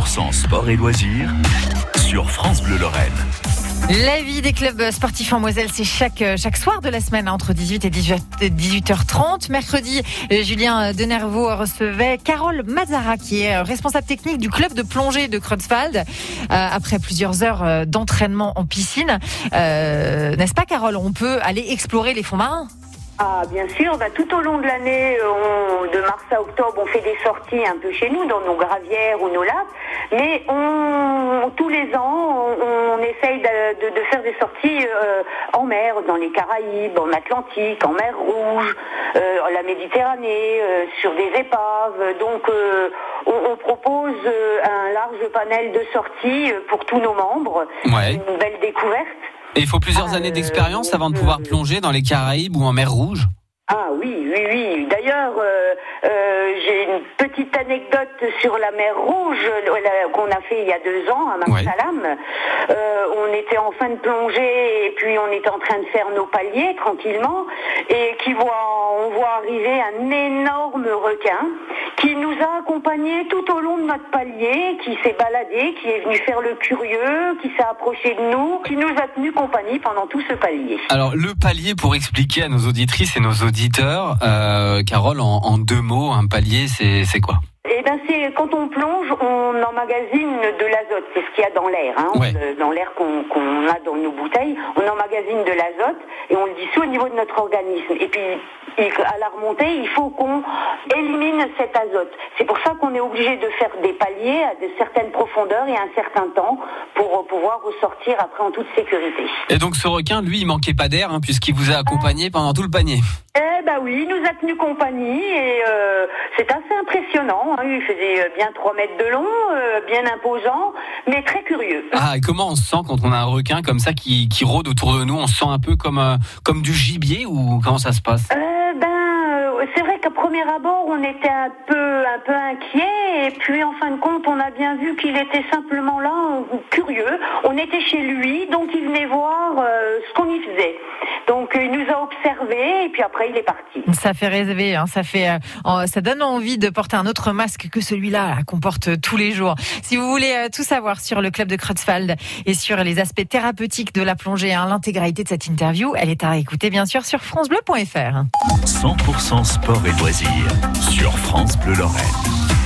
100% sport et loisirs sur France Bleu Lorraine. La vie des clubs sportifs en Moselle, c'est chaque, chaque soir de la semaine entre 18 et 18h30. Mercredi, Julien Denervaux recevait Carole Mazara, qui est responsable technique du club de plongée de Creutzwald, après plusieurs heures d'entraînement en piscine. Euh, N'est-ce pas, Carole? On peut aller explorer les fonds marins ah, bien sûr. Bah, tout au long de l'année, de mars à octobre, on fait des sorties un peu chez nous, dans nos gravières ou nos lacs. Mais on, tous les ans, on, essaye de, de, faire des sorties euh, en mer, dans les Caraïbes, en Atlantique, en mer Rouge, euh, la Méditerranée, euh, sur des épaves. Donc, euh, on, on, propose euh, un large panel de sorties pour tous nos membres. Ouais. Une belle découverte. Et il faut plusieurs années d'expérience avant de pouvoir plonger dans les Caraïbes ou en mer Rouge ah oui, oui, oui. D'ailleurs, euh, euh, j'ai une petite anecdote sur la mer Rouge qu'on a fait il y a deux ans à Marsalam. Ouais. Euh, on était en fin de plongée et puis on était en train de faire nos paliers tranquillement et qui voit, on voit arriver un énorme requin qui nous a accompagnés tout au long de notre palier, qui s'est baladé, qui est venu faire le curieux, qui s'est approché de nous, qui nous a tenu compagnie pendant tout ce palier. Alors le palier, pour expliquer à nos auditrices et nos auditeurs, euh, Carole, en, en, deux mots, un palier, c'est quoi? Eh ben c'est quand on plonge, on emmagasine de l'azote, c'est ce qu'il y a dans l'air, hein, ouais. dans l'air qu'on qu a dans nos bouteilles, on emmagasine de l'azote et on le dissout au niveau de notre organisme. Et puis à la remontée, il faut qu'on élimine cet azote. C'est pour ça qu'on est obligé de faire des paliers à de certaines profondeurs et à un certain temps pour pouvoir ressortir après en toute sécurité. Et donc ce requin, lui, il manquait pas d'air hein, puisqu'il vous a accompagné euh... pendant tout le panier. Eh ben oui, il nous a tenu compagnie et euh, c'est assez impressionnant. Hein. Il faisait bien 3 mètres de long, euh, bien imposant, mais très curieux. Ah, et comment on se sent quand on a un requin comme ça qui, qui rôde autour de nous? On se sent un peu comme, euh, comme du gibier ou comment ça se passe? C'est vrai qu'à premier abord, on était un peu, un peu inquiet, et puis en fin de compte, on a bien vu qu'il était simplement là, curieux. On était chez lui, donc il venait voir euh, ce qu'on y faisait. Donc il nous a observé, et puis après il est parti. Ça fait rêver, hein, ça fait, euh, ça donne envie de porter un autre masque que celui-là qu'on porte tous les jours. Si vous voulez euh, tout savoir sur le club de Creutzwald et sur les aspects thérapeutiques de la plongée, hein, l'intégralité de cette interview, elle est à écouter bien sûr sur francebleu.fr. 100% sport et loisirs sur France Bleu Lorraine.